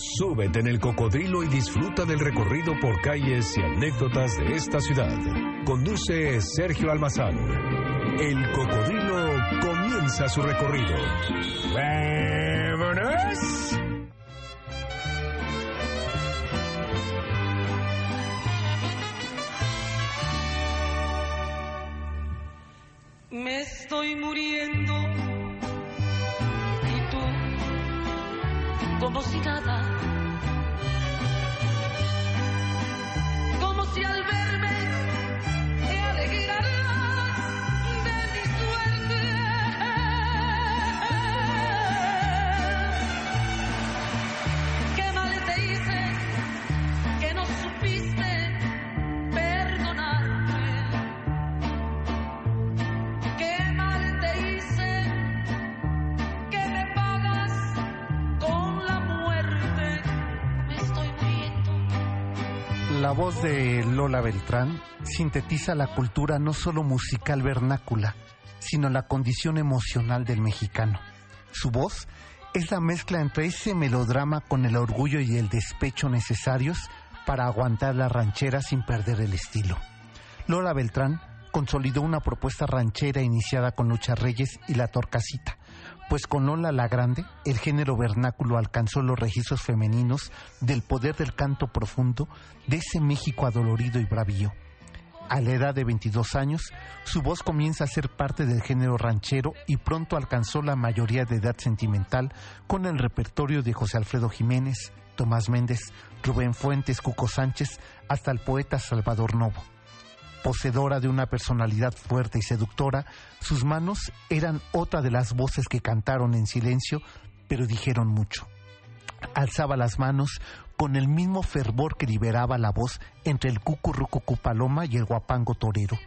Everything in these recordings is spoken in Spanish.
Súbete en el cocodrilo y disfruta del recorrido por calles y anécdotas de esta ciudad. Conduce Sergio Almazán. El cocodrilo comienza su recorrido. ¡Vámonos! Me estoy muriendo y tú como si nada, como si al verme La voz de Lola Beltrán sintetiza la cultura no solo musical vernácula, sino la condición emocional del mexicano. Su voz es la mezcla entre ese melodrama con el orgullo y el despecho necesarios para aguantar la ranchera sin perder el estilo. Lola Beltrán consolidó una propuesta ranchera iniciada con Lucha Reyes y La Torcasita, pues con Lola la Grande el género vernáculo alcanzó los registros femeninos del poder del canto profundo de ese México adolorido y bravío. A la edad de 22 años, su voz comienza a ser parte del género ranchero y pronto alcanzó la mayoría de edad sentimental con el repertorio de José Alfredo Jiménez, Tomás Méndez, Rubén Fuentes, Cuco Sánchez, hasta el poeta Salvador Novo. Poseedora de una personalidad fuerte y seductora, sus manos eran otra de las voces que cantaron en silencio, pero dijeron mucho. Alzaba las manos con el mismo fervor que liberaba la voz entre el cucurrucucú paloma y el guapango torero.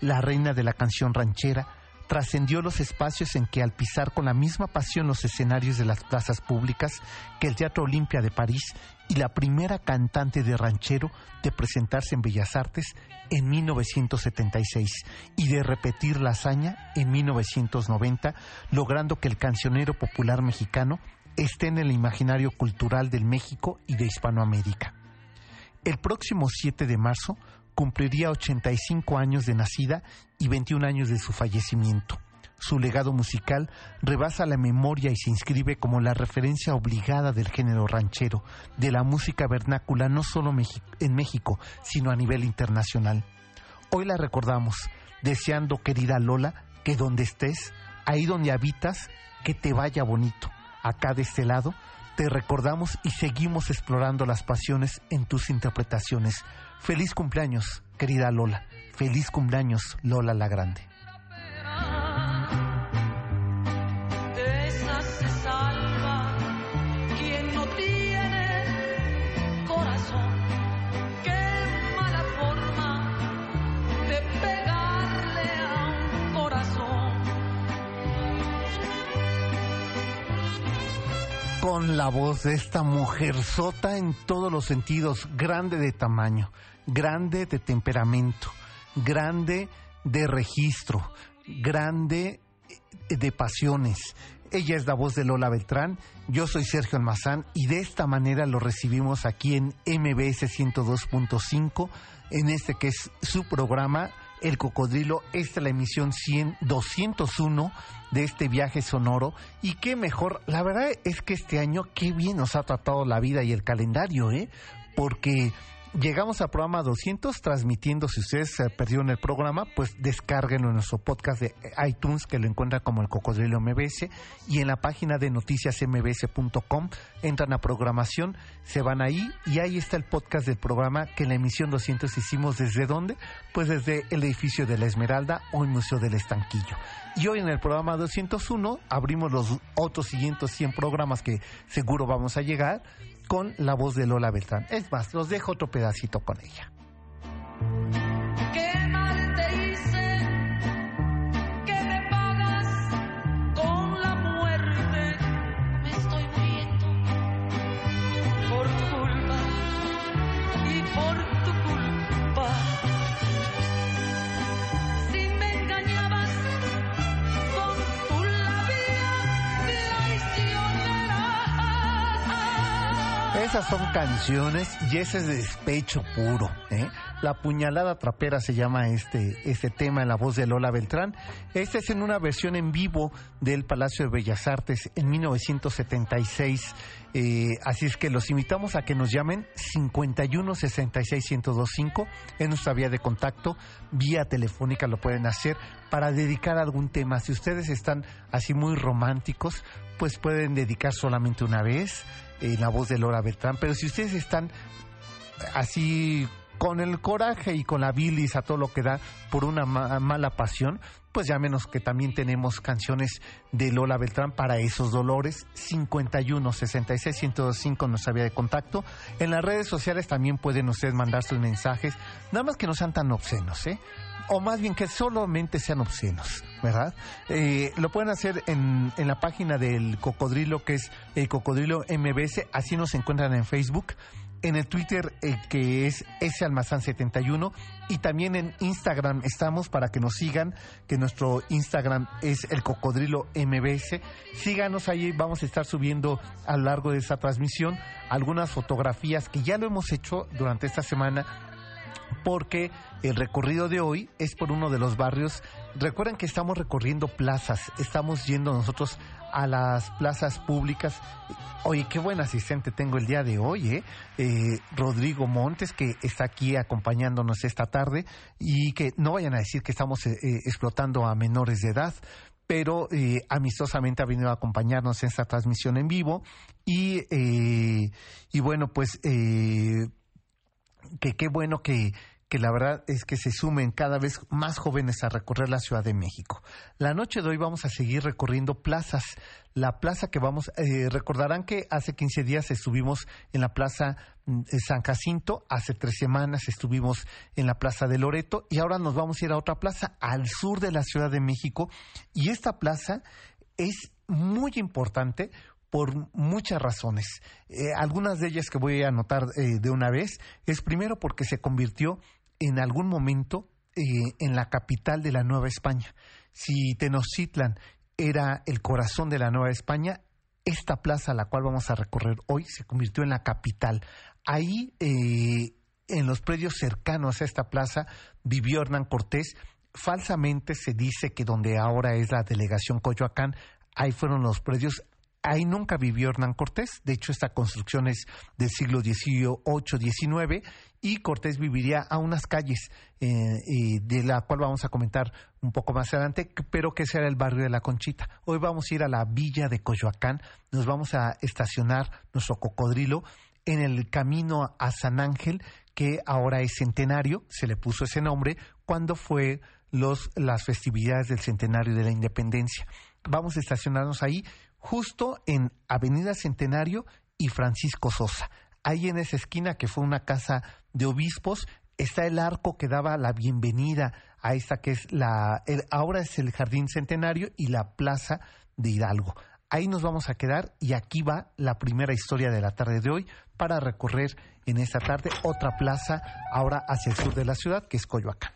La reina de la canción ranchera trascendió los espacios en que al pisar con la misma pasión los escenarios de las plazas públicas que el Teatro Olimpia de París y la primera cantante de ranchero de presentarse en Bellas Artes en 1976 y de repetir la hazaña en 1990, logrando que el cancionero popular mexicano esté en el imaginario cultural del México y de Hispanoamérica. El próximo 7 de marzo cumpliría 85 años de nacida y 21 años de su fallecimiento. Su legado musical rebasa la memoria y se inscribe como la referencia obligada del género ranchero, de la música vernácula no solo en México, sino a nivel internacional. Hoy la recordamos, deseando, querida Lola, que donde estés, ahí donde habitas, que te vaya bonito. Acá de este lado, te recordamos y seguimos explorando las pasiones en tus interpretaciones. Feliz cumpleaños, querida Lola. Feliz cumpleaños, Lola la Grande. Con la voz de esta mujer sota en todos los sentidos, grande de tamaño, grande de temperamento, grande de registro, grande eh, de pasiones. Ella es la voz de Lola Beltrán, yo soy Sergio Almazán y de esta manera lo recibimos aquí en MBS 102.5, en este que es su programa El Cocodrilo, esta es la emisión 100, 201 de este viaje sonoro y qué mejor, la verdad es que este año qué bien nos ha tratado la vida y el calendario, ¿eh? Porque Llegamos al programa 200 transmitiendo, si ustedes se perdieron el programa, pues descárguenlo en nuestro podcast de iTunes que lo encuentran como el Cocodrilo MBS y en la página de noticiasmbs.com entran a programación, se van ahí y ahí está el podcast del programa que en la emisión 200 hicimos desde dónde? Pues desde el edificio de la Esmeralda o el Museo del Estanquillo. Y hoy en el programa 201 abrimos los otros siguientes 100 programas que seguro vamos a llegar con la voz de Lola Beltrán. Es más, los dejo otro pedacito con ella. Esas son canciones y ese es despecho puro. ¿eh? La puñalada trapera se llama este, este tema en la voz de Lola Beltrán. Este es en una versión en vivo del Palacio de Bellas Artes en 1976. Eh, así es que los invitamos a que nos llamen 51 66 1025 en nuestra vía de contacto, vía telefónica lo pueden hacer para dedicar algún tema. Si ustedes están así muy románticos, pues pueden dedicar solamente una vez en la voz de Lola Beltrán. Pero si ustedes están así con el coraje y con la bilis a todo lo que da por una mala pasión, pues ya menos que también tenemos canciones de Lola Beltrán para esos dolores. 51 66 105 nos había de contacto. En las redes sociales también pueden ustedes mandar sus mensajes, nada más que no sean tan obscenos, ¿eh? O más bien que solamente sean obscenos, ¿verdad? Eh, lo pueden hacer en, en, la página del Cocodrilo, que es el Cocodrilo MBS, así nos encuentran en Facebook en el Twitter eh, que es salmazán71 y también en Instagram estamos para que nos sigan, que nuestro Instagram es el cocodrilo MBS. Síganos ahí, vamos a estar subiendo a lo largo de esta transmisión algunas fotografías que ya lo hemos hecho durante esta semana porque el recorrido de hoy es por uno de los barrios. Recuerden que estamos recorriendo plazas, estamos yendo nosotros a las plazas públicas. Oye, qué buen asistente tengo el día de hoy, ¿eh? ¿eh? Rodrigo Montes, que está aquí acompañándonos esta tarde y que no vayan a decir que estamos eh, eh, explotando a menores de edad, pero amistosamente ha venido a acompañarnos en esta transmisión en vivo y, y bueno, pues que qué bueno que que la verdad es que se sumen cada vez más jóvenes a recorrer la Ciudad de México. La noche de hoy vamos a seguir recorriendo plazas. La plaza que vamos, eh, recordarán que hace 15 días estuvimos en la Plaza mm, de San Jacinto, hace tres semanas estuvimos en la Plaza de Loreto y ahora nos vamos a ir a otra plaza al sur de la Ciudad de México y esta plaza es muy importante por muchas razones. Eh, algunas de ellas que voy a anotar eh, de una vez es primero porque se convirtió en algún momento eh, en la capital de la Nueva España. Si Tenochtitlan era el corazón de la Nueva España, esta plaza a la cual vamos a recorrer hoy se convirtió en la capital. Ahí, eh, en los predios cercanos a esta plaza, vivió Hernán Cortés. Falsamente se dice que donde ahora es la delegación Coyoacán, ahí fueron los predios Ahí nunca vivió Hernán Cortés, de hecho esta construcción es del siglo XVIII, XIX, y Cortés viviría a unas calles eh, de la cual vamos a comentar un poco más adelante, pero que será el barrio de La Conchita. Hoy vamos a ir a la villa de Coyoacán, nos vamos a estacionar nuestro cocodrilo en el camino a San Ángel, que ahora es centenario, se le puso ese nombre, cuando fue los, las festividades del centenario de la independencia. Vamos a estacionarnos ahí justo en Avenida Centenario y Francisco Sosa. Ahí en esa esquina, que fue una casa de obispos, está el arco que daba la bienvenida a esta que es la, ahora es el Jardín Centenario y la Plaza de Hidalgo. Ahí nos vamos a quedar y aquí va la primera historia de la tarde de hoy para recorrer en esta tarde otra plaza ahora hacia el sur de la ciudad que es Coyoacán.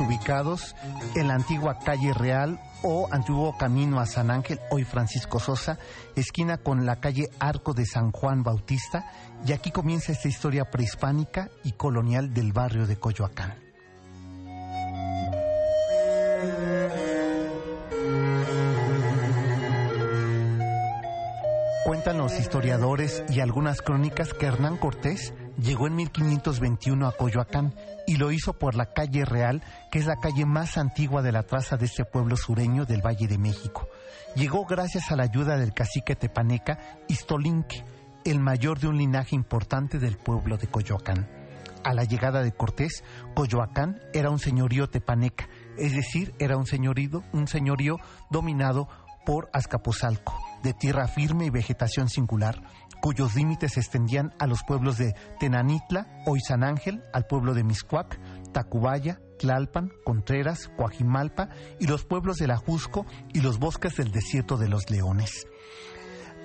Ubicados en la antigua calle Real o antiguo camino a San Ángel, hoy Francisco Sosa, esquina con la calle Arco de San Juan Bautista, y aquí comienza esta historia prehispánica y colonial del barrio de Coyoacán. Cuentan los historiadores y algunas crónicas que Hernán Cortés llegó en 1521 a Coyoacán y lo hizo por la calle Real, que es la calle más antigua de la traza de este pueblo sureño del Valle de México. Llegó gracias a la ayuda del cacique tepaneca Istolinque, el mayor de un linaje importante del pueblo de Coyoacán. a la llegada de Cortés, Coyoacán era un señorío tepaneca, es decir, era un señorío, un señorío dominado por Azcapotzalco, de tierra firme y vegetación singular, cuyos límites se extendían a los pueblos de Tenanitla, Hoy San Ángel, al pueblo de Miscuac, Tacubaya, Tlalpan, Contreras, Coajimalpa y los pueblos del Ajusco y los bosques del desierto de los leones.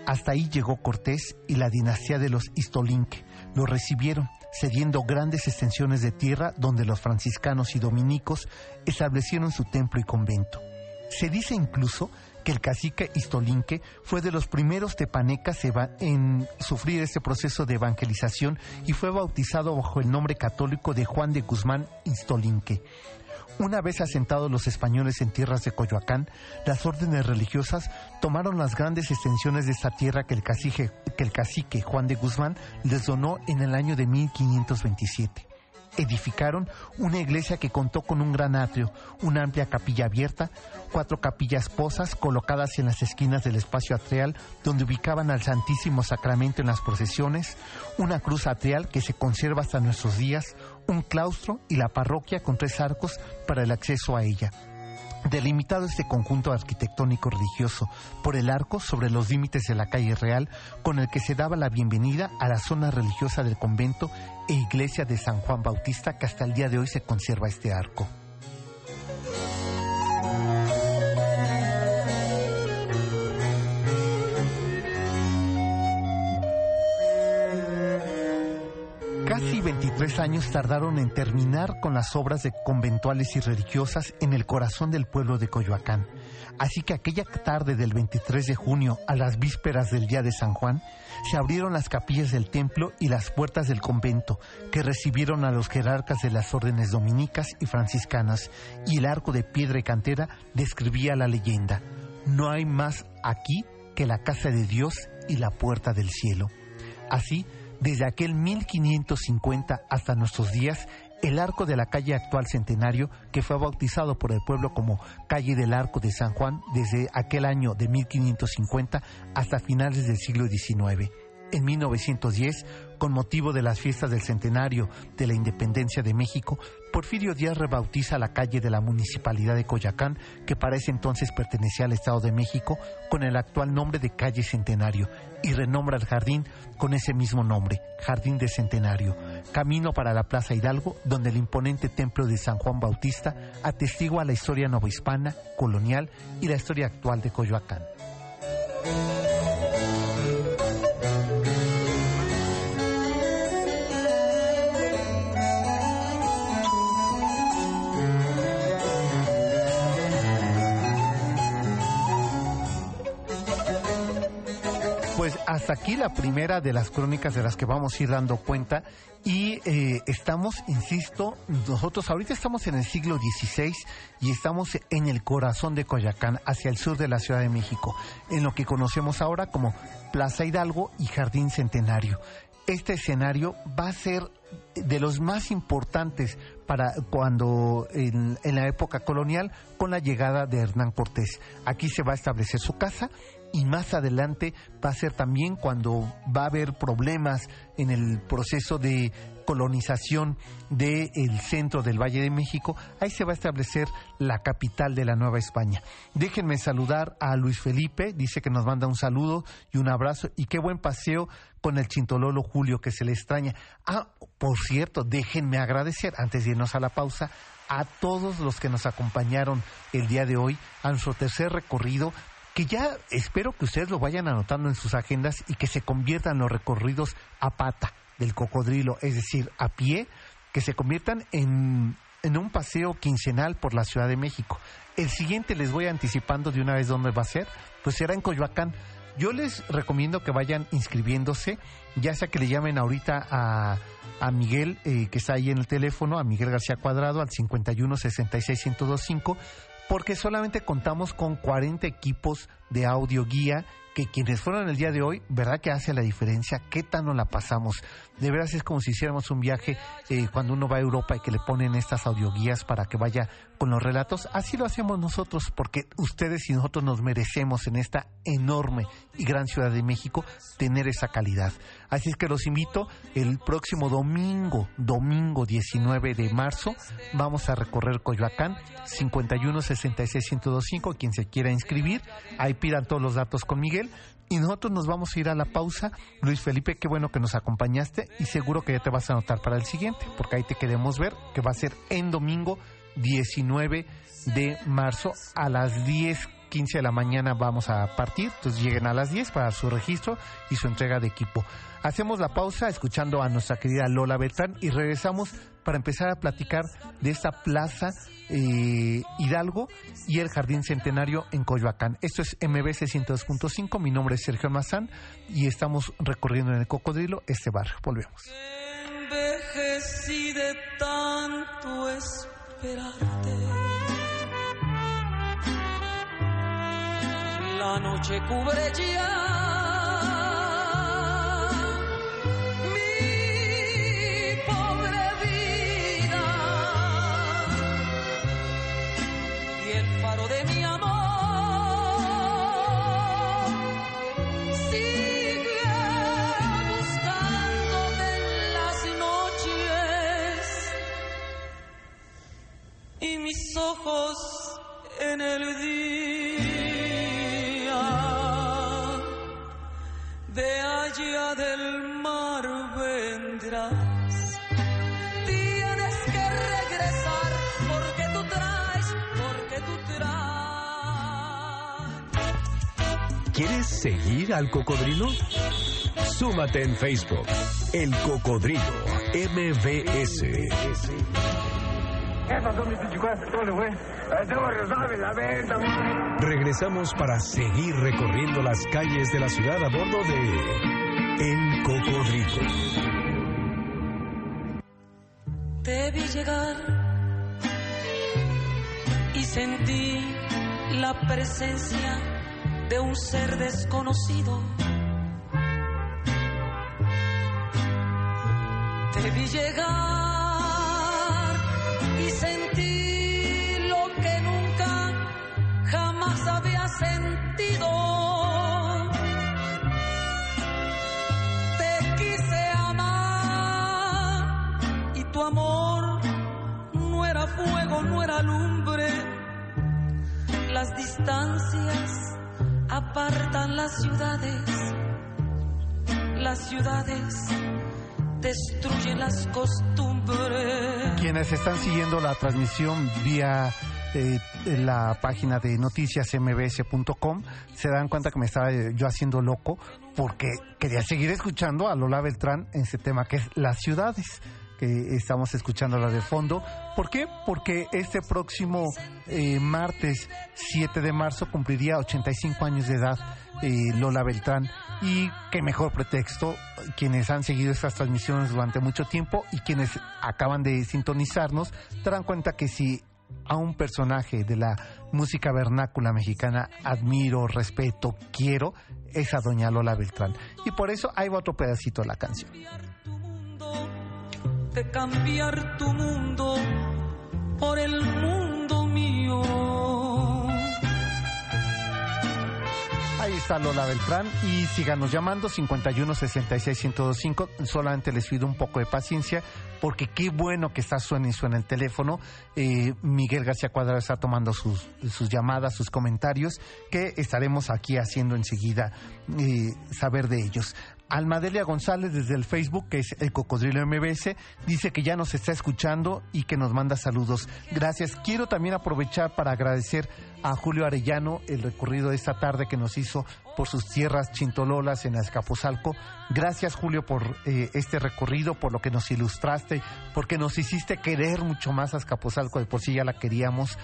Hasta ahí llegó Cortés y la dinastía de los Istolinque. Lo recibieron, cediendo grandes extensiones de tierra donde los franciscanos y dominicos establecieron su templo y convento. Se dice incluso que el cacique Istolinque fue de los primeros tepanecas en sufrir este proceso de evangelización y fue bautizado bajo el nombre católico de Juan de Guzmán Istolinque. Una vez asentados los españoles en tierras de Coyoacán, las órdenes religiosas tomaron las grandes extensiones de esta tierra que el cacique, que el cacique Juan de Guzmán les donó en el año de 1527 edificaron una iglesia que contó con un gran atrio, una amplia capilla abierta, cuatro capillas posas colocadas en las esquinas del espacio atrial donde ubicaban al Santísimo Sacramento en las procesiones, una cruz atrial que se conserva hasta nuestros días, un claustro y la parroquia con tres arcos para el acceso a ella delimitado este conjunto arquitectónico religioso por el arco sobre los límites de la calle real con el que se daba la bienvenida a la zona religiosa del convento e iglesia de San Juan Bautista que hasta el día de hoy se conserva este arco. 23 años tardaron en terminar con las obras de conventuales y religiosas en el corazón del pueblo de Coyoacán. Así que aquella tarde del 23 de junio, a las vísperas del día de San Juan, se abrieron las capillas del templo y las puertas del convento, que recibieron a los jerarcas de las órdenes dominicas y franciscanas, y el arco de piedra y cantera describía la leyenda. No hay más aquí que la casa de Dios y la puerta del cielo. Así, desde aquel 1550 hasta nuestros días, el arco de la calle actual Centenario, que fue bautizado por el pueblo como calle del Arco de San Juan desde aquel año de 1550 hasta finales del siglo XIX. En 1910, con motivo de las fiestas del centenario de la independencia de México, Porfirio Díaz rebautiza la calle de la municipalidad de Coyacán, que para ese entonces pertenecía al Estado de México, con el actual nombre de calle Centenario, y renombra el jardín con ese mismo nombre, Jardín de Centenario, camino para la Plaza Hidalgo, donde el imponente templo de San Juan Bautista atestigua la historia novohispana, colonial y la historia actual de Coyoacán. Hasta aquí la primera de las crónicas de las que vamos a ir dando cuenta y eh, estamos, insisto, nosotros ahorita estamos en el siglo XVI y estamos en el corazón de Coyacán, hacia el sur de la Ciudad de México, en lo que conocemos ahora como Plaza Hidalgo y Jardín Centenario. Este escenario va a ser de los más importantes para cuando en, en, la época colonial con la llegada de Hernán Cortés. Aquí se va a establecer su casa y más adelante va a ser también cuando va a haber problemas en el proceso de colonización del centro del Valle de México, ahí se va a establecer la capital de la Nueva España. Déjenme saludar a Luis Felipe, dice que nos manda un saludo y un abrazo y qué buen paseo con el Chintololo Julio que se le extraña. Ah, por cierto, déjenme agradecer antes de irnos a la pausa a todos los que nos acompañaron el día de hoy a nuestro tercer recorrido que ya espero que ustedes lo vayan anotando en sus agendas y que se conviertan los recorridos a pata del cocodrilo, es decir, a pie, que se conviertan en, en un paseo quincenal por la Ciudad de México. El siguiente les voy anticipando de una vez dónde va a ser, pues será en Coyoacán. Yo les recomiendo que vayan inscribiéndose, ya sea que le llamen ahorita a, a Miguel, eh, que está ahí en el teléfono, a Miguel García Cuadrado, al 51 66 1025 porque solamente contamos con 40 equipos de audio guía que quienes fueron el día de hoy, ¿verdad que hace la diferencia? ¿Qué tan nos la pasamos? De veras es como si hiciéramos un viaje eh, cuando uno va a Europa y que le ponen estas audioguías para que vaya con los relatos. Así lo hacemos nosotros, porque ustedes y nosotros nos merecemos en esta enorme y gran Ciudad de México tener esa calidad. Así es que los invito el próximo domingo, domingo 19 de marzo, vamos a recorrer Coyoacán 51 66 1025, quien se quiera inscribir, ahí pidan todos los datos con Miguel y nosotros nos vamos a ir a la pausa. Luis Felipe, qué bueno que nos acompañaste y seguro que ya te vas a anotar para el siguiente, porque ahí te queremos ver, que va a ser en domingo 19 de marzo a las 10 15 de la mañana vamos a partir, entonces lleguen a las 10 para su registro y su entrega de equipo. Hacemos la pausa escuchando a nuestra querida Lola Beltrán y regresamos para empezar a platicar de esta plaza eh, Hidalgo y el Jardín Centenario en Coyoacán. Esto es MBC 102.5, mi nombre es Sergio Mazán y estamos recorriendo en el Cocodrilo este barrio. Volvemos. Envejecí de tanto esperarte. La noche cubre ya mi pobre vida. Y el faro de mi amor sigue buscándote en las noches. Y mis ojos en el día ¿Quieres seguir al cocodrilo? Súmate en Facebook. El Cocodrilo MBS. Esas son mis 24 soles, güey. Tengo resabe la venta, güey. Regresamos para seguir recorriendo las calles de la ciudad a bordo de El Cocodrilo. Te vi llegar y sentí la presencia de un ser desconocido. Te vi llegar y sentí lo que nunca jamás había sentido. Te quise amar y tu amor no era fuego, no era lumbre. Las distancias las ciudades, destruyen las costumbres. Quienes están siguiendo la transmisión vía eh, la página de noticias mbs.com se dan cuenta que me estaba eh, yo haciendo loco porque quería seguir escuchando a Lola Beltrán en ese tema que es las ciudades que estamos escuchando la de fondo. ¿Por qué? Porque este próximo eh, martes 7 de marzo cumpliría 85 años de edad eh, Lola Beltrán y qué mejor pretexto quienes han seguido estas transmisiones durante mucho tiempo y quienes acaban de sintonizarnos darán cuenta que si a un personaje de la música vernácula mexicana admiro, respeto, quiero, es a doña Lola Beltrán. Y por eso ahí va otro pedacito de la canción. Cambiar tu mundo por el mundo mío. Ahí está Lola Beltrán y síganos llamando 51 66 1025. Solamente les pido un poco de paciencia porque qué bueno que está suena y suena el teléfono. Eh, Miguel García Cuadrado está tomando sus, sus llamadas, sus comentarios que estaremos aquí haciendo enseguida eh, saber de ellos. Almadelia González desde el Facebook, que es el Cocodrilo MBS, dice que ya nos está escuchando y que nos manda saludos. Gracias. Quiero también aprovechar para agradecer a Julio Arellano el recorrido de esta tarde que nos hizo por sus tierras chintololas en Azcapotzalco. Gracias Julio por eh, este recorrido, por lo que nos ilustraste, porque nos hiciste querer mucho más Azcapotzalco, de por sí ya la queríamos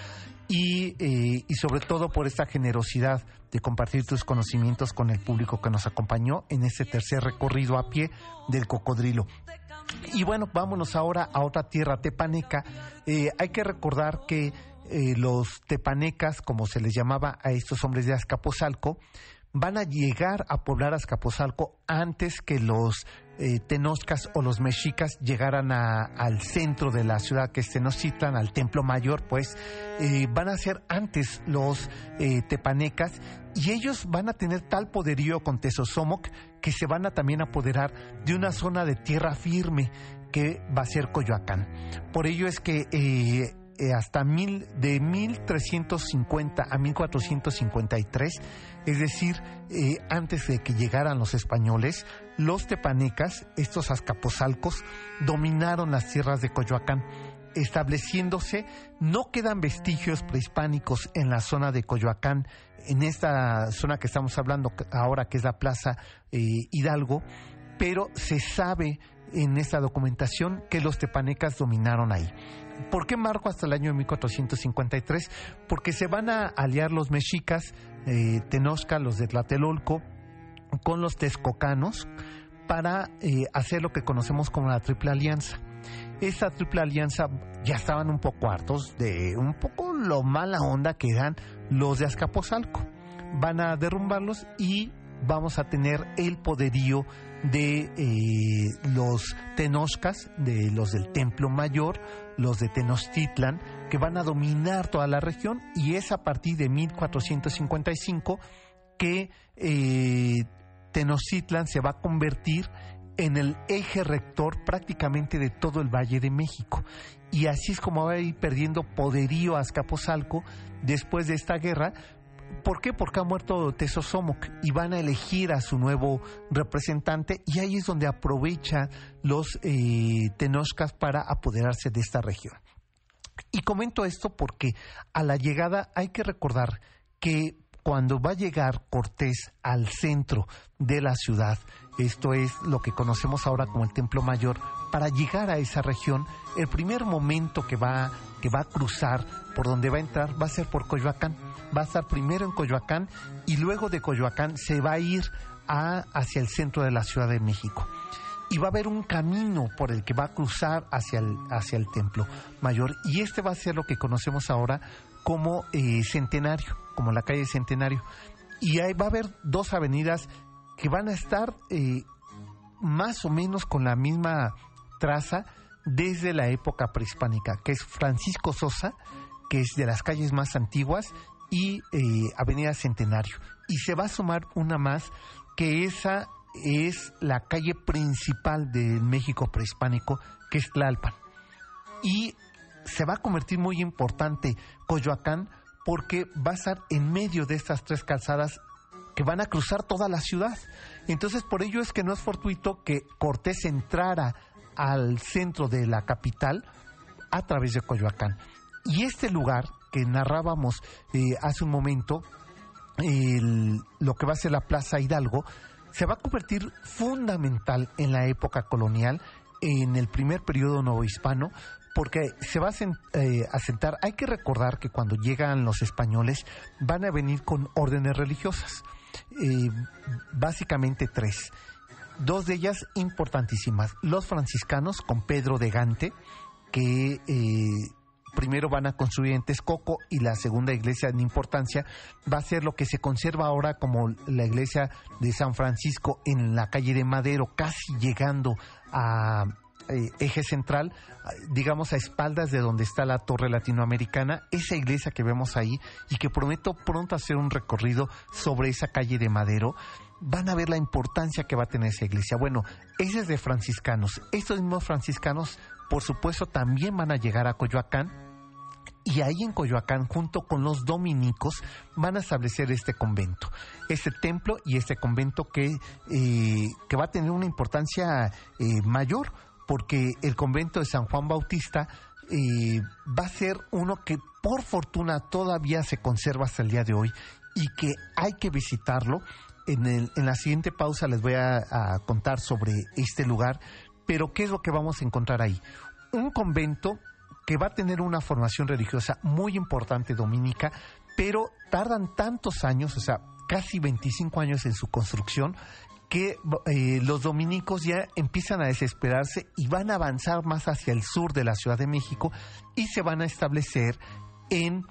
y, eh, y sobre todo por esta generosidad de compartir tus conocimientos con el público que nos acompañó en este tercer recorrido a pie del cocodrilo. Y bueno, vámonos ahora a otra tierra tepaneca. Eh, hay que recordar que eh, los tepanecas, como se les llamaba a estos hombres de Azcapotzalco, van a llegar a poblar Azcapotzalco antes que los eh, tenoscas o los mexicas llegaran al centro de la ciudad que es Tenochtitlan, al templo mayor, pues eh, van a ser antes los eh, tepanecas y ellos van a tener tal poderío con Tezosomoc que se van a también apoderar de una zona de tierra firme que va a ser Coyoacán. Por ello es que hasta mil, de 1350 a 1453, es decir, eh, antes de que llegaran los españoles, los tepanecas, estos azcapotzalcos, dominaron las tierras de Coyoacán estableciéndose, no quedan vestigios prehispánicos en la zona de Coyoacán, en esta zona que estamos hablando ahora, que es la Plaza eh, Hidalgo, pero se sabe en esta documentación que los tepanecas dominaron ahí. ¿Por qué marco hasta el año 1453? Porque se van a aliar los mexicas, eh, Tenosca, los de Tlatelolco, con los texcocanos para eh, hacer lo que conocemos como la Triple Alianza. Esa Triple Alianza ya estaban un poco hartos de un poco lo mala onda que eran los de Azcapotzalco. Van a derrumbarlos y vamos a tener el poderío de eh, los tenoscas, de los del Templo Mayor, los de Tenochtitlan, que van a dominar toda la región y es a partir de 1455 que eh, Tenochtitlan se va a convertir en el eje rector prácticamente de todo el Valle de México. Y así es como va a ir perdiendo poderío Azcapotzalco después de esta guerra, ¿Por qué? Porque ha muerto Tesosomoc y van a elegir a su nuevo representante y ahí es donde aprovecha los eh, para apoderarse de esta región. Y comento esto porque a la llegada hay que recordar que cuando va a llegar Cortés al centro de la ciudad, esto es lo que conocemos ahora como el Templo Mayor, para llegar a esa región, el primer momento que va, que va a cruzar, por donde va a entrar, va a ser por Coyoacán va a estar primero en Coyoacán y luego de Coyoacán se va a ir a, hacia el centro de la Ciudad de México. Y va a haber un camino por el que va a cruzar hacia el, hacia el Templo Mayor. Y este va a ser lo que conocemos ahora como eh, Centenario, como la calle Centenario. Y ahí va a haber dos avenidas que van a estar eh, más o menos con la misma traza desde la época prehispánica, que es Francisco Sosa, que es de las calles más antiguas, y eh, Avenida Centenario. Y se va a sumar una más, que esa es la calle principal del México prehispánico, que es Tlalpan. Y se va a convertir muy importante Coyoacán porque va a estar en medio de estas tres calzadas que van a cruzar toda la ciudad. Entonces, por ello es que no es fortuito que Cortés entrara al centro de la capital a través de Coyoacán. Y este lugar que narrábamos eh, hace un momento, lo que va a ser la Plaza Hidalgo, se va a convertir fundamental en la época colonial, en el primer periodo novohispano, porque se va a eh, asentar, hay que recordar que cuando llegan los españoles van a venir con órdenes religiosas, eh, básicamente tres, dos de ellas importantísimas, los franciscanos con Pedro de Gante, que primero van a construir en Texcoco y la segunda iglesia en importancia va a ser lo que se conserva ahora como la iglesia de San Francisco en la calle de Madero, casi llegando a eh, eje central, digamos a espaldas de donde está la torre latinoamericana, esa iglesia que vemos ahí y que prometo pronto hacer un recorrido sobre esa calle de Madero, van a ver la importancia que va a tener esa iglesia. Bueno, esa es de franciscanos. Estos mismos franciscanos, por supuesto, también van a llegar a Coyoacán y ahí en Coyoacán, junto con los dominicos, van a establecer este convento, este templo y este convento que, eh, que va a tener una importancia eh, mayor, porque el convento de San Juan Bautista eh, va a ser uno que por fortuna todavía se conserva hasta el día de hoy y que hay que visitarlo. En, el, en la siguiente pausa les voy a, a contar sobre este lugar, pero ¿qué es lo que vamos a encontrar ahí? Un convento que va a tener una formación religiosa muy importante dominica, pero tardan tantos años, o sea, casi 25 años en su construcción, que eh, los dominicos ya empiezan a desesperarse y van a avanzar más hacia el sur de la Ciudad de México y se van a establecer en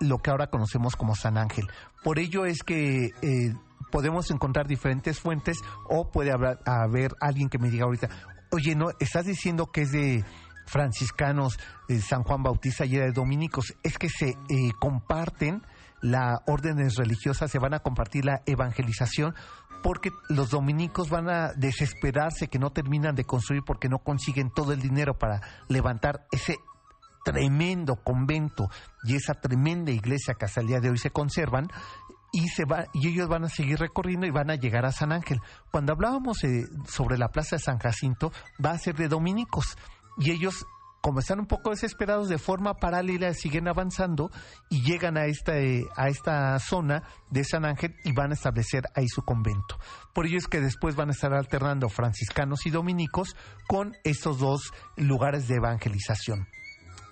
lo que ahora conocemos como San Ángel. Por ello es que eh, podemos encontrar diferentes fuentes o puede haber, haber alguien que me diga ahorita, oye, no, estás diciendo que es de franciscanos, de San Juan Bautista y de dominicos, es que se eh, comparten las órdenes religiosas, se van a compartir la evangelización, porque los dominicos van a desesperarse que no terminan de construir porque no consiguen todo el dinero para levantar ese tremendo convento y esa tremenda iglesia que hasta el día de hoy se conservan y se va y ellos van a seguir recorriendo y van a llegar a San Ángel. Cuando hablábamos eh, sobre la plaza de San Jacinto, va a ser de dominicos y ellos como están un poco desesperados de forma paralela siguen avanzando y llegan a esta eh, a esta zona de San Ángel y van a establecer ahí su convento. Por ello es que después van a estar alternando franciscanos y dominicos con estos dos lugares de evangelización.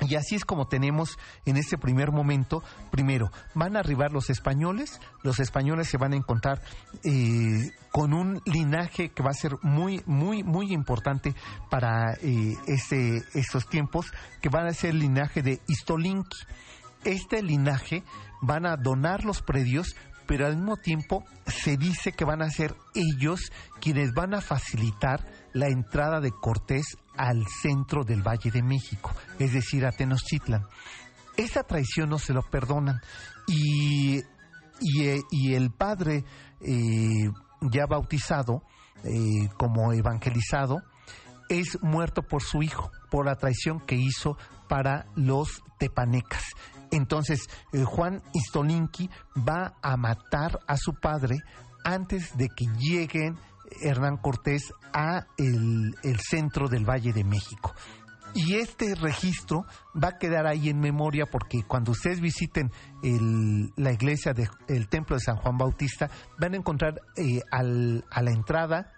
Y así es como tenemos en este primer momento, primero, van a arribar los españoles, los españoles se van a encontrar eh, con un linaje que va a ser muy, muy, muy importante para eh, este, estos tiempos, que van a ser el linaje de Istolinki. Este linaje van a donar los predios pero al mismo tiempo se dice que van a ser ellos quienes van a facilitar la entrada de Cortés al centro del Valle de México, es decir, a Tenochtitlan. Esa traición no se lo perdonan y, y, eh, el padre eh, ya bautizado eh, como evangelizado es muerto por su hijo, por la traición que hizo para los tepanecas. Entonces, Juan Istolinki va a matar a su padre antes de que lleguen Hernán Cortés a el, centro del Valle de México. Y este registro va a quedar ahí en memoria porque cuando ustedes visiten la iglesia del templo de San Juan Bautista, van a encontrar eh, a la entrada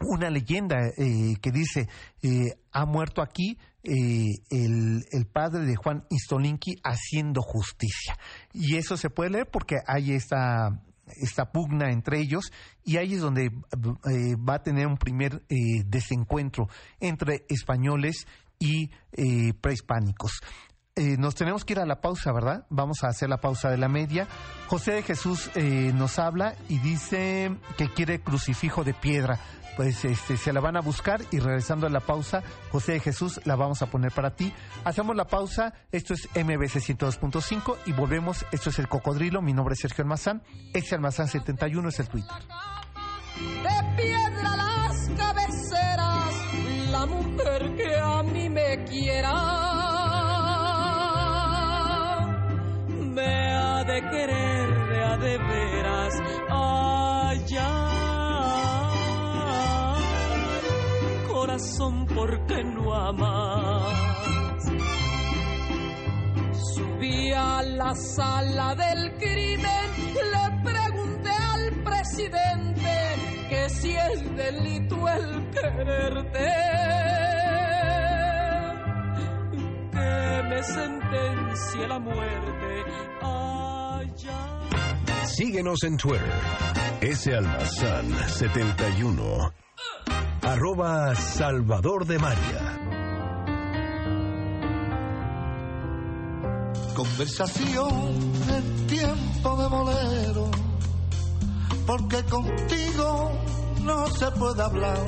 una leyenda eh, que dice, eh, ha muerto aquí el, el, padre de Juan Istolinki haciendo justicia. Y eso se puede leer porque hay esta esta pugna entre ellos y ahí es donde eh, va a tener un primer eh, desencuentro entre españoles y eh, prehispánicos. nos tenemos que ir a la pausa, ¿verdad? Vamos a hacer la pausa de la media. José de Jesús nos habla y dice que quiere crucifijo de piedra pues este, se la van a buscar y regresando a la pausa, José de Jesús la vamos a poner para ti. Hacemos la pausa, esto es MBC 102.5 y volvemos, esto es El Cocodrilo, mi nombre es Sergio Almazán, ese Almazán 71 es el Twitter. De piedra las cabeceras, la mujer que a mí me quiera, me ha de querer a de veras allá porque no amas. Subí a la sala del crimen, le pregunté al presidente que si es delito el quererte, que me sentencie la muerte allá. Síguenos en Twitter, ese almazán 71 arroba Salvador de María. Conversación en tiempo de bolero, porque contigo no se puede hablar.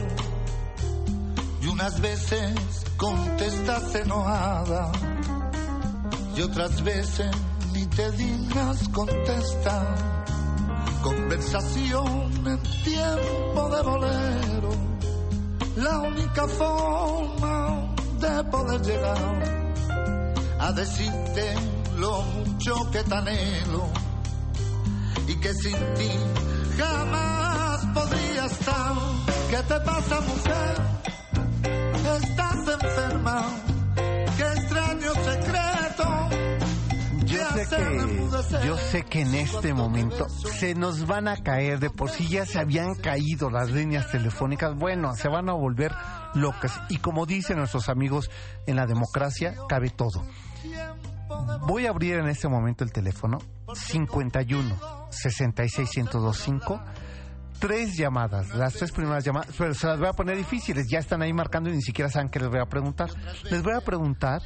Y unas veces contestas enojada, y otras veces ni te dignas contestar. Conversación en tiempo de bolero la única forma de poder llegar a decirte lo mucho que te anhelo y que sin ti jamás podría estar. ¿Qué te pasa, mujer? Estás enferma. Qué extraño secreto yo sé que en este momento se nos van a caer, de por sí ya se habían caído las líneas telefónicas, bueno, se van a volver locas. Y como dicen nuestros amigos en la democracia, cabe todo. Voy a abrir en este momento el teléfono 51 66 1025 tres llamadas, las tres primeras llamadas, pero se las voy a poner difíciles, ya están ahí marcando y ni siquiera saben qué les voy a preguntar. Les voy a preguntar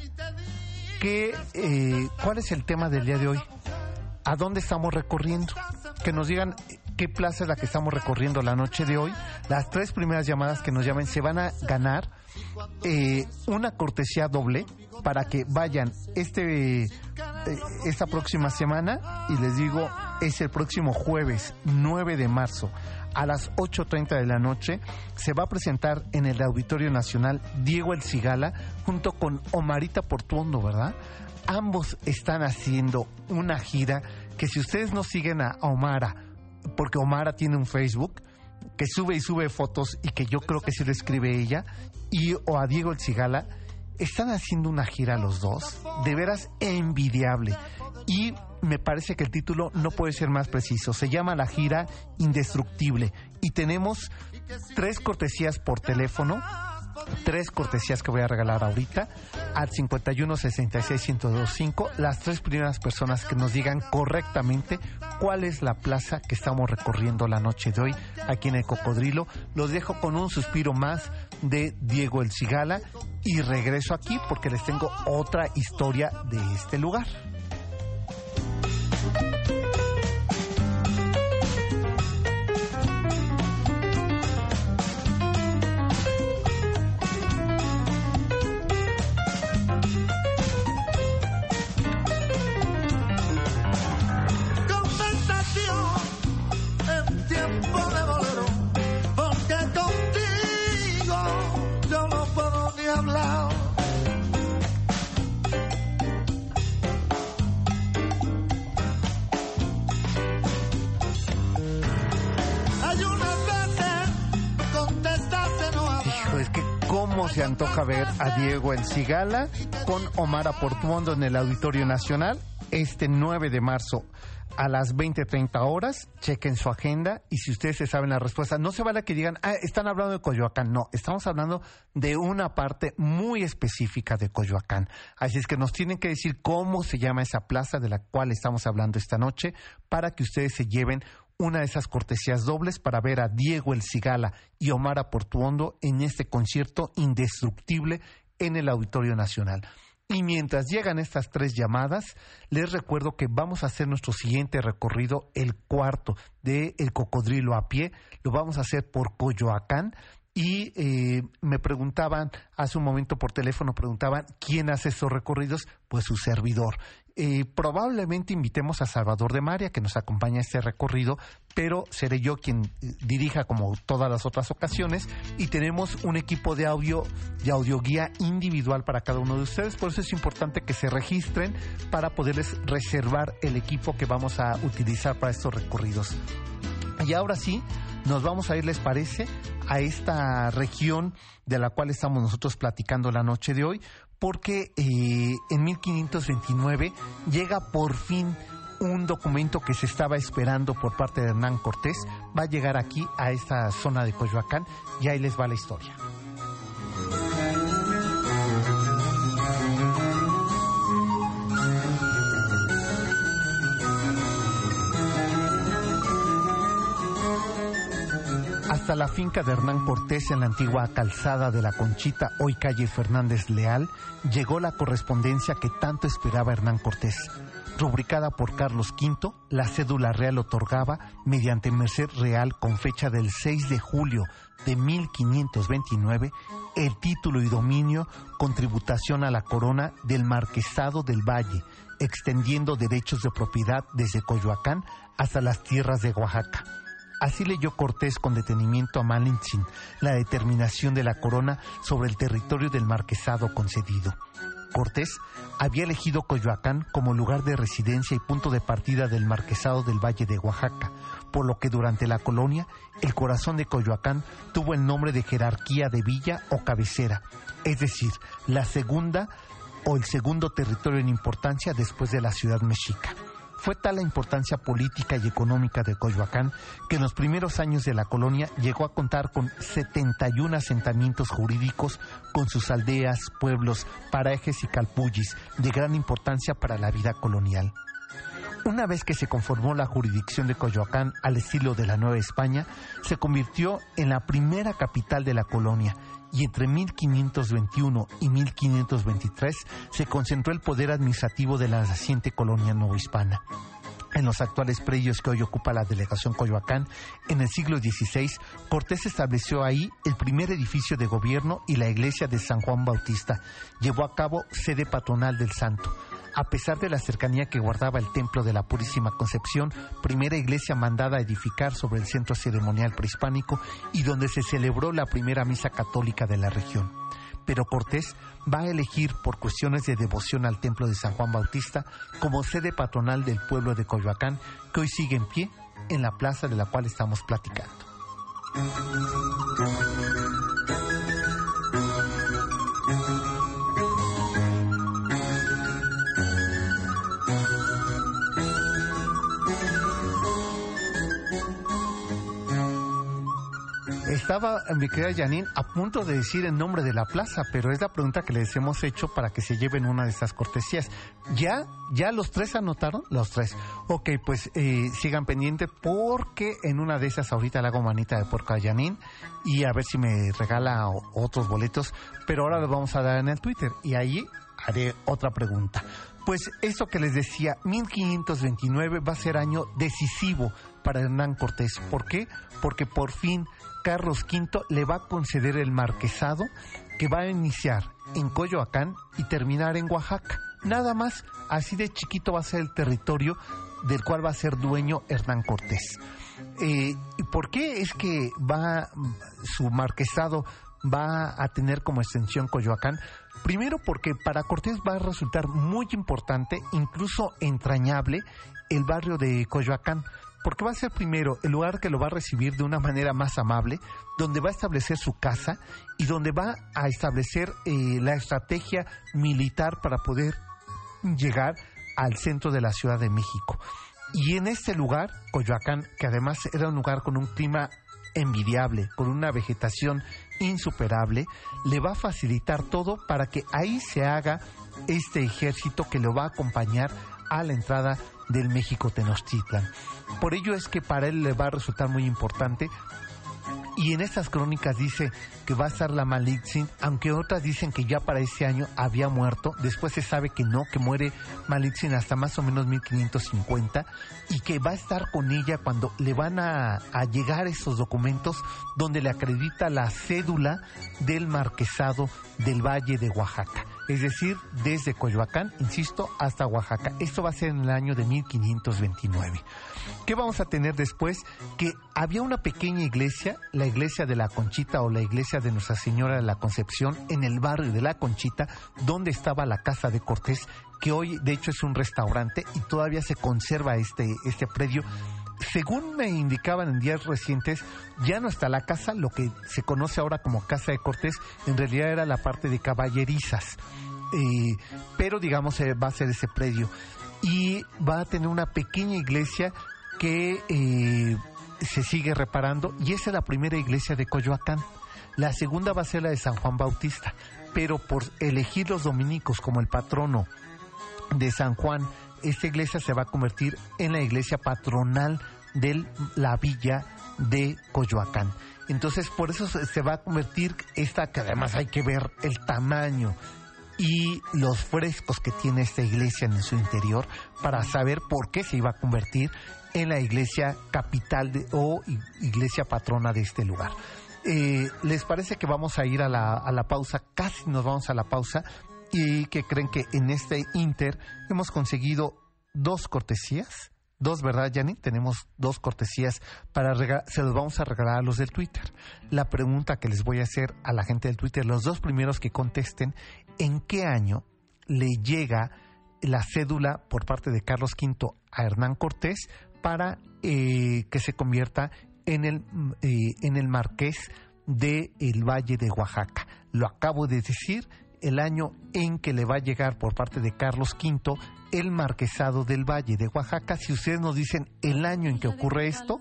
eh, ¿cuál es el tema del día de hoy? ¿A dónde estamos recorriendo? Que nos digan qué plaza es la que estamos recorriendo la noche de hoy. Las tres primeras llamadas que nos llamen se van a ganar eh, una cortesía doble para que vayan este eh, esta próxima semana y les digo es el próximo jueves 9 de marzo a las 8.30 de la noche se va a presentar en el Auditorio Nacional Diego El Cigala junto con Omarita Portuondo, ¿verdad? Ambos están haciendo una gira que si ustedes no siguen a Omara, porque Omara tiene un Facebook, que sube y sube fotos y que yo creo que sí lo escribe ella, y o a Diego El Cigala, están haciendo una gira los dos, de veras envidiable. Y me parece que el título no puede ser más preciso. Se llama La gira Indestructible. Y tenemos tres cortesías por teléfono tres cortesías que voy a regalar ahorita al 51 66 1025 las tres primeras personas que nos digan correctamente cuál es la plaza que estamos recorriendo la noche de hoy aquí en el Cocodrilo. Los dejo con un suspiro más de Diego El Cigala y regreso aquí porque les tengo otra historia de este lugar. Se antoja ver a Diego El Cigala con Omar Portuondo en el Auditorio Nacional este 9 de marzo a las 20.30 horas. Chequen su agenda y si ustedes se saben la respuesta, no se vale que digan, ah, están hablando de Coyoacán. No, estamos hablando de una parte muy específica de Coyoacán. Así es que nos tienen que decir cómo se llama esa plaza de la cual estamos hablando esta noche para que ustedes se lleven una de esas cortesías dobles para ver a Diego El Cigala y Omar Portuondo en este concierto indestructible en el Auditorio Nacional. Y mientras llegan estas tres llamadas, les recuerdo que vamos a hacer nuestro siguiente recorrido, el cuarto de El Cocodrilo a pie. Lo vamos a hacer por Coyoacán. Y eh, me preguntaban, hace un momento por teléfono, preguntaban, ¿quién hace estos recorridos? Pues su servidor. Eh, probablemente invitemos a Salvador de María que nos acompaña a este recorrido, pero seré yo quien eh, dirija como todas las otras ocasiones y tenemos un equipo de audio de audioguía individual para cada uno de ustedes, por eso es importante que se registren para poderles reservar el equipo que vamos a utilizar para estos recorridos. Y ahora sí, nos vamos a ir, ¿les parece? A esta región de la cual estamos nosotros platicando la noche de hoy, porque eh, en 1529 llega por fin un documento que se estaba esperando por parte de Hernán Cortés, va a llegar aquí a esta zona de Coyoacán y ahí les va la historia. Hasta la finca de Hernán Cortés en la antigua calzada de la Conchita, hoy calle Fernández Leal, llegó la correspondencia que tanto esperaba Hernán Cortés. Rubricada por Carlos V, la cédula real otorgaba, mediante merced real con fecha del 6 de julio de 1529, el título y dominio con tributación a la corona del Marquesado del Valle, extendiendo derechos de propiedad desde Coyoacán hasta las tierras de Oaxaca. Así leyó Cortés con detenimiento a Malintzin la determinación de la corona sobre el territorio del marquesado concedido. Cortés había elegido Coyoacán como lugar de residencia y punto de partida del marquesado del Valle de Oaxaca, por lo que durante la colonia el corazón de Coyoacán tuvo el nombre de jerarquía de villa o cabecera, es decir, la segunda o el segundo territorio en importancia después de la ciudad mexica. Fue tal la importancia política y económica de Coyoacán que en los primeros años de la colonia llegó a contar con 71 asentamientos jurídicos con sus aldeas, pueblos, parajes y calpullis de gran importancia para la vida colonial. Una vez que se conformó la jurisdicción de Coyoacán al estilo de la Nueva España, se convirtió en la primera capital de la colonia y entre 1521 y 1523 se concentró el poder administrativo de la naciente colonia novohispana. en los actuales predios que hoy ocupa la delegación Coyoacán, en el siglo XVI, Cortés estableció ahí el primer edificio de gobierno y la iglesia de San Juan Bautista. Llevó a cabo sede patronal del santo. A pesar de la cercanía que guardaba el templo de la Purísima Concepción, primera iglesia mandada a edificar sobre el centro ceremonial prehispánico y donde se celebró la primera misa católica de la región pero Cortés va a elegir por cuestiones de devoción al templo de San Juan Bautista como sede patronal del pueblo de Coyoacán, que hoy sigue en pie en la plaza de la cual estamos platicando. Estaba mi querida Janine a punto de decir el nombre de la plaza, pero es la pregunta que les hemos hecho para que se lleven una de estas cortesías. ¿Ya, ya los tres anotaron? Los tres. Ok, pues eh, sigan pendiente porque en una de esas ahorita le hago manita de porca a Janine y a ver si me regala otros boletos, pero ahora los vamos a dar en el Twitter y ahí haré otra pregunta. Pues esto que les decía, 1529 va a ser año decisivo para Hernán Cortés. ¿Por qué? Porque por fin Carlos V le va a conceder el marquesado que va a iniciar en Coyoacán y terminar en Oaxaca. Nada más, así de chiquito va a ser el territorio del cual va a ser dueño Hernán Cortés. Eh, ¿Y por qué es que va su marquesado va a tener como extensión Coyoacán? Primero porque para Cortés va a resultar muy importante, incluso entrañable, el barrio de Coyoacán porque va a ser primero el lugar que lo va a recibir de una manera más amable, donde va a establecer su casa y donde va a establecer eh, la estrategia militar para poder llegar al centro de la Ciudad de México. Y en este lugar, Coyoacán, que además era un lugar con un clima envidiable, con una vegetación insuperable, le va a facilitar todo para que ahí se haga este ejército que lo va a acompañar a la entrada del México Tenochtitlan. Por ello es que para él le va a resultar muy importante y en estas crónicas dice que va a estar la Malitzin, aunque otras dicen que ya para ese año había muerto. Después se sabe que no, que muere Malitzin hasta más o menos 1550 y que va a estar con ella cuando le van a, a llegar esos documentos donde le acredita la cédula del marquesado del Valle de Oaxaca es decir, desde Coyoacán, insisto, hasta Oaxaca. Esto va a ser en el año de 1529. ¿Qué vamos a tener después? Que había una pequeña iglesia, la iglesia de la Conchita o la iglesia de Nuestra Señora de la Concepción, en el barrio de la Conchita, donde estaba la casa de Cortés, que hoy de hecho es un restaurante y todavía se conserva este, este predio según me indicaban en días recientes, ya no está la casa, lo que se conoce ahora como Casa de Cortés, en realidad era la parte de caballerizas, eh, pero digamos eh, va a ser ese predio. Y va a tener una pequeña iglesia que eh, se sigue reparando, y esa es la primera iglesia de Coyoacán. La segunda va a ser la de San Juan Bautista, pero por elegir los dominicos como el patrono de San Juan, esta iglesia se va a convertir en la iglesia patronal de la villa de Coyoacán. Entonces, por eso se va a convertir esta, que además hay que ver el tamaño y los frescos que tiene esta iglesia en su interior para saber por qué se iba a convertir en la iglesia capital de, o iglesia patrona de este lugar. Eh, ¿Les parece que vamos a ir a la, a la pausa? Casi nos vamos a la pausa y que creen que en este Inter hemos conseguido dos cortesías. Dos, ¿verdad, Yanni? Tenemos dos cortesías para regalar, se los vamos a regalar a los del Twitter. La pregunta que les voy a hacer a la gente del Twitter, los dos primeros que contesten, ¿en qué año le llega la cédula por parte de Carlos V a Hernán Cortés para eh, que se convierta en el, eh, en el marqués del el Valle de Oaxaca? Lo acabo de decir, el año en que le va a llegar por parte de Carlos V el marquesado del Valle de Oaxaca. Si ustedes nos dicen el año en que ocurre esto,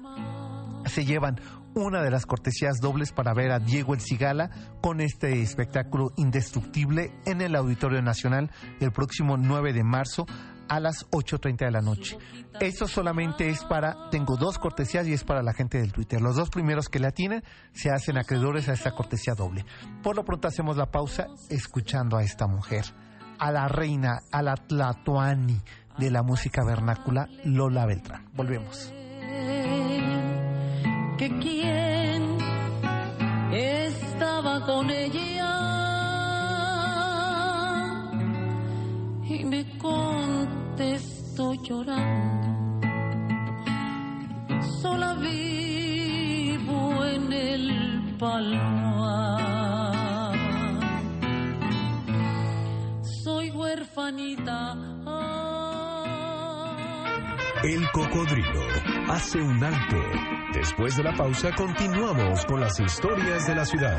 se llevan una de las cortesías dobles para ver a Diego El Cigala con este espectáculo indestructible en el Auditorio Nacional el próximo 9 de marzo a las 8.30 de la noche. Esto solamente es para, tengo dos cortesías y es para la gente del Twitter. Los dos primeros que la tienen se hacen acreedores a esta cortesía doble. Por lo pronto hacemos la pausa escuchando a esta mujer, a la reina, a la Tlatoani de la música vernácula, Lola Beltrán. Volvemos. Que quién estaba con ella y me llorando. Sola vivo en el palmar. Soy huérfanita. El cocodrilo hace un alto. Después de la pausa continuamos con las historias de la ciudad.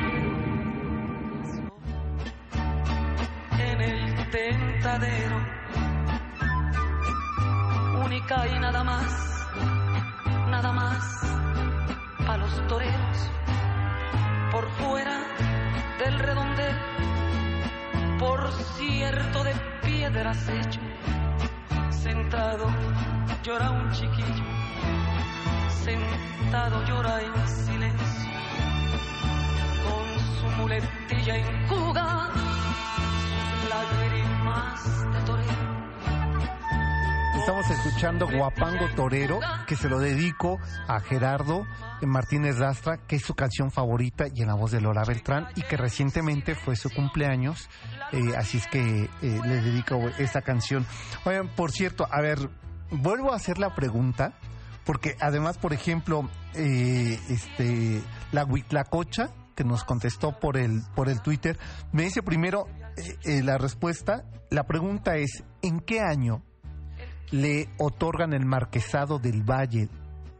Torero, que se lo dedico a Gerardo Martínez Rastra, que es su canción favorita y en la voz de Lola Beltrán, y que recientemente fue su cumpleaños, eh, así es que eh, le dedico esta canción. Oigan, por cierto, a ver, vuelvo a hacer la pregunta, porque además, por ejemplo, eh, este, la Huitlacocha, que nos contestó por el, por el Twitter, me dice primero eh, la respuesta, la pregunta es, ¿en qué año le otorgan el marquesado del Valle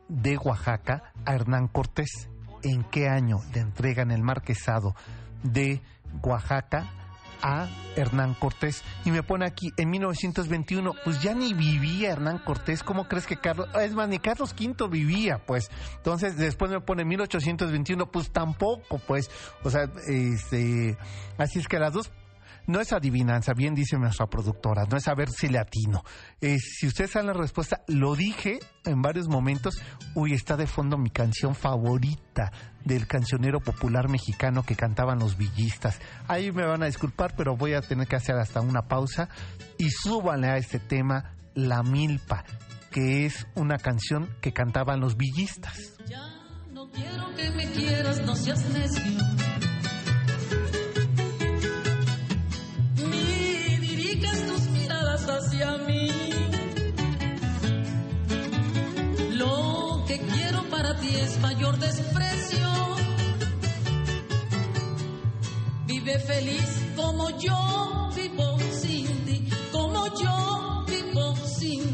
de Oaxaca a Hernán Cortés? ¿En qué año le entregan el marquesado de Oaxaca a Hernán Cortés? Y me pone aquí, en 1921, pues ya ni vivía Hernán Cortés, ¿cómo crees que Carlos, es más, ni Carlos V vivía, pues? Entonces, después me pone 1821, pues tampoco, pues, o sea, este, así es que las dos no es adivinanza, bien dice nuestra productora, no es saber si le atino. Eh, si ustedes saben la respuesta, lo dije en varios momentos. Uy, está de fondo mi canción favorita del cancionero popular mexicano que cantaban los villistas. Ahí me van a disculpar, pero voy a tener que hacer hasta una pausa y súbanle a este tema La Milpa, que es una canción que cantaban los villistas. Ya no quiero que me quieras, no seas necio. Tus miradas hacia mí. Lo que quiero para ti es mayor desprecio. Vive feliz como yo vivo sin ti, como yo vivo sin.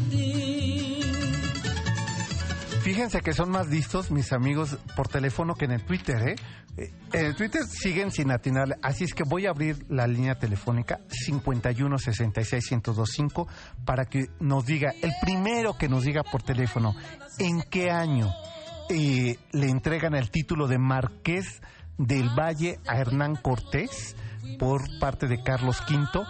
Fíjense que son más listos mis amigos por teléfono que en el Twitter, ¿eh? Eh, En el Twitter siguen sin atinarle, así es que voy a abrir la línea telefónica 51 66 1025 para que nos diga, el primero que nos diga por teléfono, en qué año eh, le entregan el título de Marqués del Valle a Hernán Cortés por parte de Carlos V,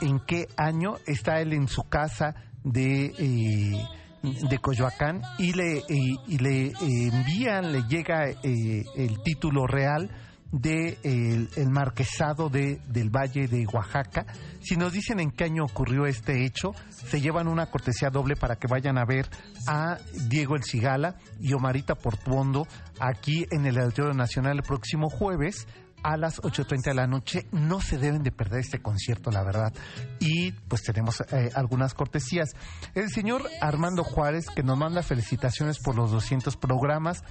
en qué año está él en su casa de... eh, de Coyoacán y le, y- y le eh, envían, le llega eh, el título real de el, el marquesado de, del Valle de Oaxaca. Si nos dicen en qué año ocurrió este hecho, se llevan una cortesía doble para que vayan a ver a Diego El Cigala y Omarita Portuondo aquí en el Auditorio Nacional el próximo jueves a las 8.30 de la noche. No se deben de perder este concierto, la verdad. Y pues tenemos eh, algunas cortesías. El señor Armando Juárez, que nos manda felicitaciones por los 200 programas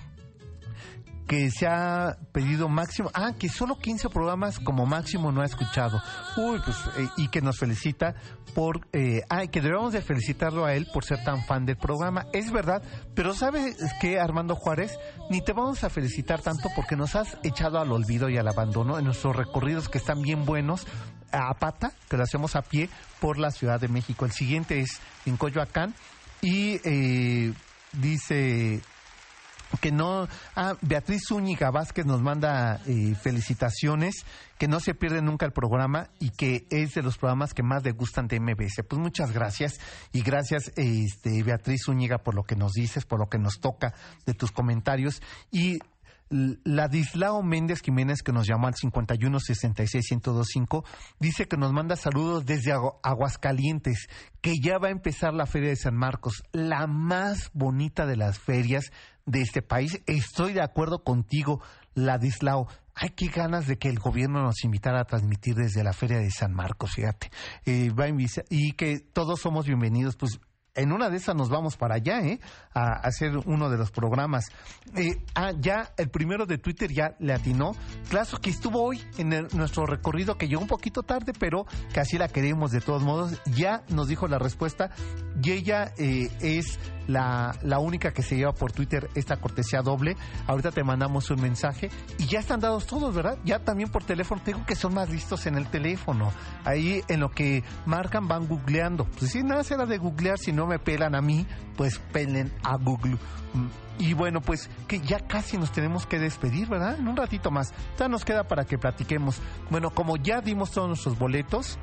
que se ha pedido máximo, ah, que solo 15 programas como máximo no ha escuchado. Uy, pues, eh, y que nos felicita por, eh, ah, que debemos de felicitarlo a él por ser tan fan del programa. Es verdad, pero ¿sabes qué, Armando Juárez? Ni te vamos a felicitar tanto porque nos has echado al olvido y al abandono en nuestros recorridos que están bien buenos a pata, que lo hacemos a pie por la Ciudad de México. El siguiente es en Coyoacán y eh, dice que no ah Beatriz Zúñiga Vázquez nos manda eh, felicitaciones que no se pierde nunca el programa y que es de los programas que más le gustan de MBS pues muchas gracias y gracias este Beatriz Zúñiga por lo que nos dices por lo que nos toca de tus comentarios. Y Ladislao Méndez Jiménez, que nos llamó al 51661025, dice que nos manda saludos desde Aguascalientes, que ya va a empezar la Feria de San Marcos, la más bonita de las ferias de este país. Estoy de acuerdo contigo, Ladislao. Hay que ganas de que el gobierno nos invitara a transmitir desde la Feria de San Marcos, fíjate. Eh, y que todos somos bienvenidos. Pues en una de esas nos vamos para allá, ¿eh? A, hacer uno de los programas. Eh, ah, ya el primero de Twitter ya le atinó. Claro que estuvo hoy en nuestro recorrido, que llegó un poquito tarde, pero que así la queremos de todos modos. Ya nos dijo la respuesta y ella eh, es la, la única que se lleva por Twitter esta cortesía doble. Ahorita te mandamos un mensaje y ya están dados todos, ¿verdad? Ya también por teléfono. Tengo que son más listos en el teléfono. Ahí en lo que marcan van googleando. Pues si nada será de googlear, si no me pelan a mí, pues pelen a Google. Mm, y bueno, pues que ya casi nos tenemos que despedir, ¿verdad? En un ratito más. Ya nos queda para que platiquemos. Bueno, como ya dimos todos nuestros boletos,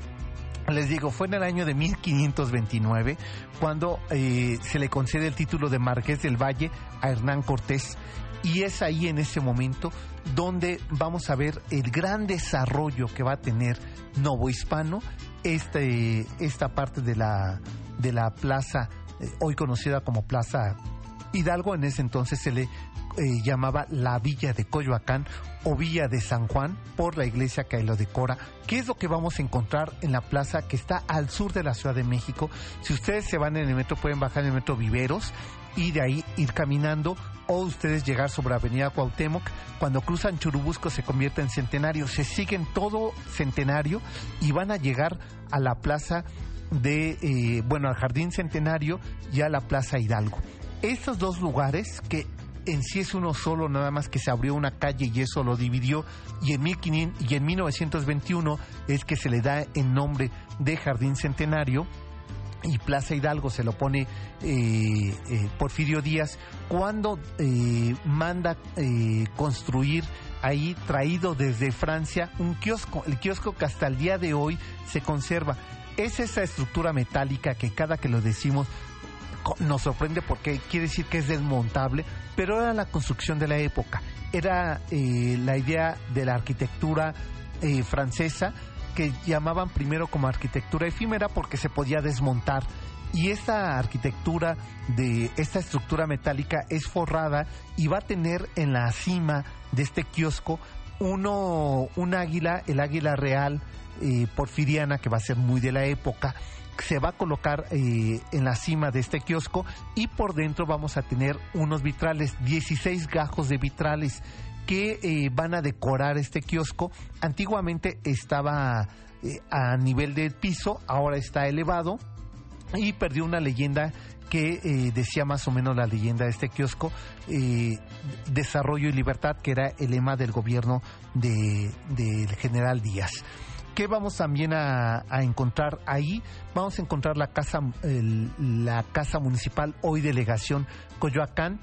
les digo, fue en el año de 1529 cuando eh, se le concede el título de Marqués del Valle a Hernán Cortés. Y es ahí en ese momento donde vamos a ver el gran desarrollo que va a tener Novo Hispano, este, esta parte de la, de la plaza, eh, hoy conocida como Plaza Hidalgo, en ese entonces se le eh, llamaba la Villa de Coyoacán o Villa de San Juan por la iglesia que lo decora. ¿Qué es lo que vamos a encontrar en la plaza que está al sur de la Ciudad de México? Si ustedes se van en el metro, pueden bajar en el metro Viveros y de ahí ir caminando o ustedes llegar sobre Avenida Cuauhtémoc. Cuando cruzan Churubusco se convierte en Centenario. Se siguen todo Centenario y van a llegar a la plaza de, eh, bueno, al Jardín Centenario y a la Plaza Hidalgo. Estos dos lugares que en sí es uno solo, nada más que se abrió una calle y eso lo dividió. Y en, 1500, y en 1921 es que se le da el nombre de Jardín Centenario y Plaza Hidalgo se lo pone eh, eh, Porfirio Díaz cuando eh, manda construir ahí traído desde Francia un kiosco, el kiosco que hasta el día de hoy se conserva. Es esa estructura metálica que cada que lo decimos nos sorprende porque quiere decir que es desmontable, pero era la construcción de la época, era eh, la idea de la arquitectura eh, francesa que llamaban primero como arquitectura efímera porque se podía desmontar. Y esta arquitectura de esta estructura metálica es forrada y va a tener en la cima de este kiosco uno, un águila, el águila real eh, porfiriana, que va a ser muy de la época, se va a colocar eh, en la cima de este kiosco y por dentro vamos a tener unos vitrales, 16 gajos de vitrales que eh, van a decorar este kiosco. Antiguamente estaba eh, a nivel del piso, ahora está elevado y perdió una leyenda que decía más o menos la leyenda de este kiosco, desarrollo y libertad, que era el lema del gobierno del general Díaz. ¿Qué vamos también a, encontrar ahí? Vamos a encontrar la casa, la casa municipal, hoy delegación Coyoacán.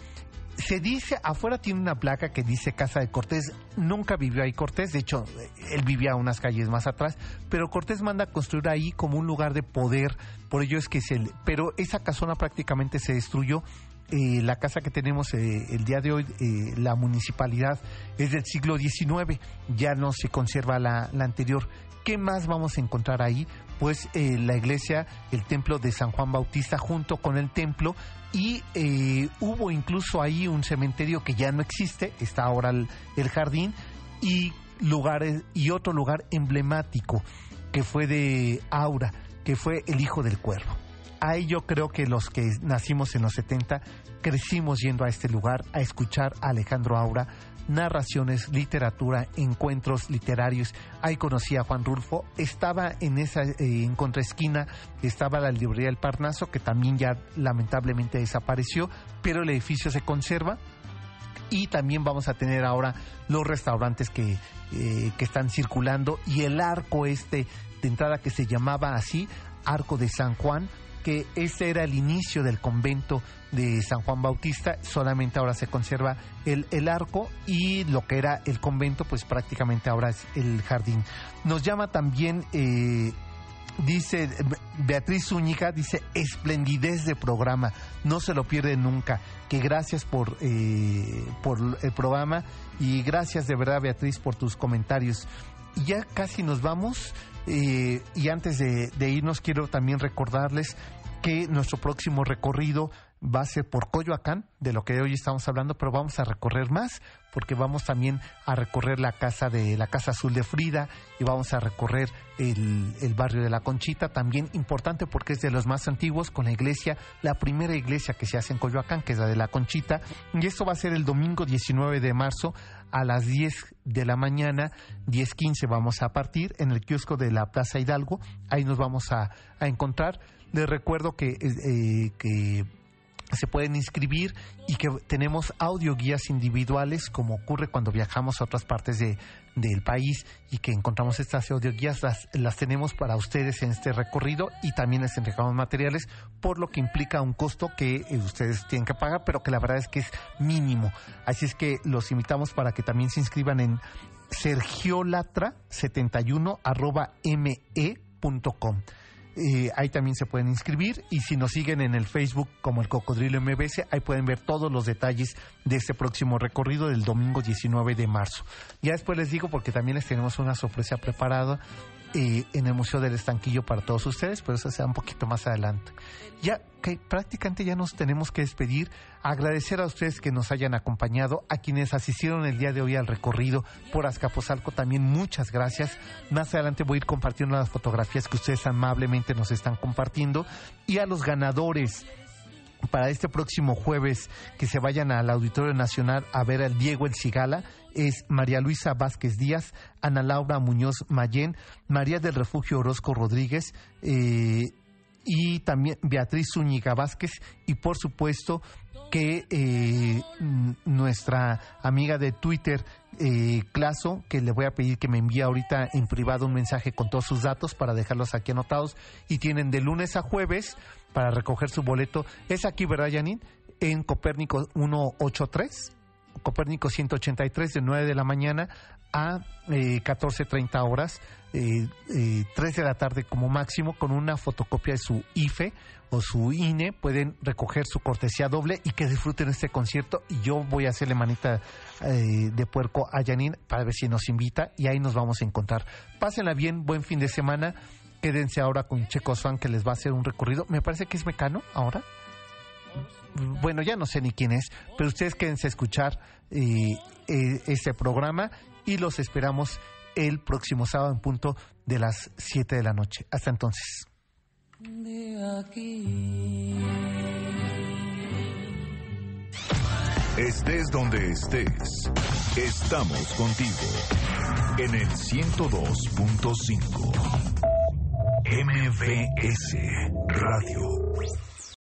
Se dice, afuera tiene una placa que dice Casa de Cortés. Nunca vivió ahí Cortés, de hecho, él vivía unas calles más atrás, pero Cortés manda a construir ahí como un lugar de poder, por ello es que se... Pero esa casona prácticamente se destruyó eh, la casa que tenemos eh, el día de hoy, eh, la municipalidad, es del siglo XIX, ya no se conserva la anterior. ¿Qué más vamos a encontrar ahí? Pues eh, la iglesia, el templo de San Juan Bautista junto con el templo y eh, hubo incluso ahí un cementerio que ya no existe, está ahora el, jardín y lugares y otro lugar emblemático que fue de Aura, que fue el hijo del cuervo. Ahí yo creo que los que nacimos en los 70 crecimos yendo a este lugar a escuchar a Alejandro Aura narraciones, literatura, encuentros literarios. Ahí conocí a Juan Rulfo. Estaba en esa, eh, en contraesquina, estaba la librería del Parnaso, que también ya lamentablemente desapareció, pero el edificio se conserva. Y también vamos a tener ahora los restaurantes que, eh, que están circulando y el arco este de entrada que se llamaba así, Arco de San Juan, que ese era el inicio del convento de San Juan Bautista, solamente ahora se conserva el, el arco y lo que era el convento, pues prácticamente ahora es el jardín. Nos llama también... Eh, dice Beatriz Zúñiga, dice esplendidez de programa, no se lo pierde nunca, que gracias por, eh, por el programa y gracias de verdad Beatriz por tus comentarios. Ya casi nos vamos eh, y antes de, irnos quiero también recordarles que nuestro próximo recorrido va a ser por Coyoacán, de lo que hoy estamos hablando, pero vamos a recorrer más, porque vamos también a recorrer la casa de la Casa Azul de Frida y vamos a recorrer el, el, barrio de la Conchita, también importante porque es de los más antiguos, con la iglesia, la primera iglesia que se hace en Coyoacán, que es la de la Conchita, y esto va a ser el domingo 19 de marzo a las 10 de la mañana, 10.15 vamos a partir en el kiosco de la Plaza Hidalgo, ahí nos vamos a, a encontrar. Les recuerdo que, eh, que se pueden inscribir y que tenemos audio guías individuales como ocurre cuando viajamos a otras partes de, del país y que encontramos estas audio guías las, las tenemos para ustedes en este recorrido y también les entregamos materiales por lo que implica un costo que eh, ustedes tienen que pagar pero que la verdad es que es mínimo. Así es que los invitamos para que también se inscriban en sergiolatra71 arroba me.com eh, ahí también se pueden inscribir y si nos siguen en el Facebook como el Cocodrilo MBS, ahí pueden ver todos los detalles de este próximo recorrido del domingo 19 de marzo. Ya después les digo porque también les tenemos una sorpresa preparada eh, en el Museo del Estanquillo para todos ustedes, pero eso será un poquito más adelante. Ya que prácticamente ya nos tenemos que despedir, agradecer a ustedes que nos hayan acompañado, a quienes asistieron el día de hoy al recorrido por Azcapotzalco también muchas gracias. Más adelante voy a ir compartiendo las fotografías que ustedes amablemente nos están compartiendo y a los ganadores para este próximo jueves que se vayan al Auditorio Nacional a ver al Diego El Cigala es María Luisa Vázquez Díaz, Ana Laura Muñoz Mayén, María del Refugio Orozco Rodríguez, eh, y también Beatriz Zúñiga Vázquez. Y por supuesto que eh, nuestra amiga de Twitter, eh, Claso, que le voy a pedir que me envíe ahorita en privado un mensaje con todos sus datos para dejarlos aquí anotados. Y tienen de lunes a jueves para recoger su boleto. Es aquí, ¿verdad, Janine? En Copérnico 183. Copérnico 183 de 9 de la mañana a eh, 14.30 horas, eh, eh, 3 de la tarde como máximo, con una fotocopia de su IFE o su INE, pueden recoger su cortesía doble y que disfruten este concierto. Y yo voy a hacerle manita eh, de puerco a Janine para ver si nos invita y ahí nos vamos a encontrar. Pásenla bien, buen fin de semana. Quédense ahora con Checo Swan que les va a hacer un recorrido. Me parece que es Mecano ahora bueno, ya no sé ni quién es, pero ustedes quédense a escuchar eh, eh, este programa y los esperamos el próximo sábado en punto de las 7 de la noche. Hasta entonces. Estés donde estés, estamos contigo en el 102.5 MVS Radio.